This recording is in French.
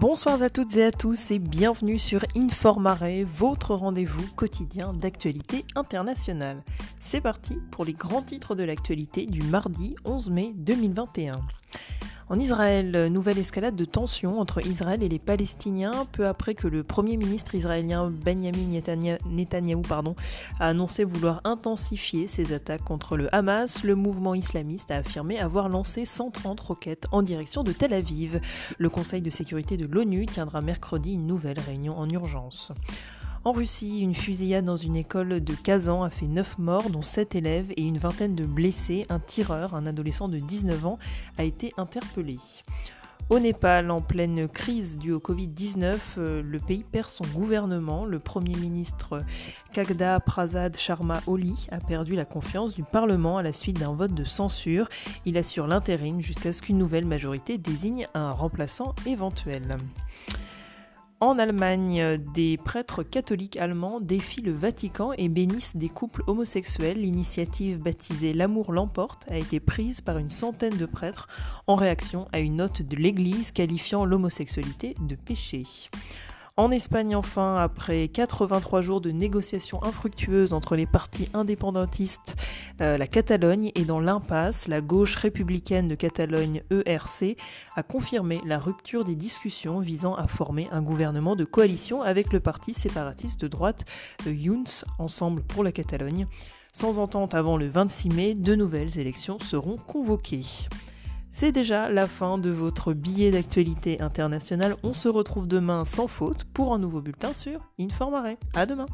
Bonsoir à toutes et à tous et bienvenue sur Informare, votre rendez-vous quotidien d'actualité internationale. C'est parti pour les grands titres de l'actualité du mardi 11 mai 2021. En Israël, nouvelle escalade de tensions entre Israël et les Palestiniens peu après que le Premier ministre israélien Benjamin Netanyahou a annoncé vouloir intensifier ses attaques contre le Hamas. Le mouvement islamiste a affirmé avoir lancé 130 roquettes en direction de Tel Aviv. Le Conseil de sécurité de l'ONU tiendra mercredi une nouvelle réunion en urgence. En Russie, une fusillade dans une école de Kazan a fait 9 morts, dont 7 élèves, et une vingtaine de blessés. Un tireur, un adolescent de 19 ans, a été interpellé. Au Népal, en pleine crise due au Covid-19, euh, le pays perd son gouvernement. Le Premier ministre Kagda Prasad Sharma Oli a perdu la confiance du Parlement à la suite d'un vote de censure. Il assure l'intérim jusqu'à ce qu'une nouvelle majorité désigne un remplaçant éventuel. En Allemagne, des prêtres catholiques allemands défient le Vatican et bénissent des couples homosexuels. L'initiative baptisée L'amour l'emporte a été prise par une centaine de prêtres en réaction à une note de l'Église qualifiant l'homosexualité de péché. En Espagne, enfin, après 83 jours de négociations infructueuses entre les partis indépendantistes, euh, la Catalogne est dans l'impasse. La gauche républicaine de Catalogne, ERC, a confirmé la rupture des discussions visant à former un gouvernement de coalition avec le parti séparatiste de droite euh, Junts, Ensemble pour la Catalogne. Sans entente avant le 26 mai, de nouvelles élections seront convoquées. C'est déjà la fin de votre billet d'actualité internationale. On se retrouve demain sans faute pour un nouveau bulletin sur Informare. À demain.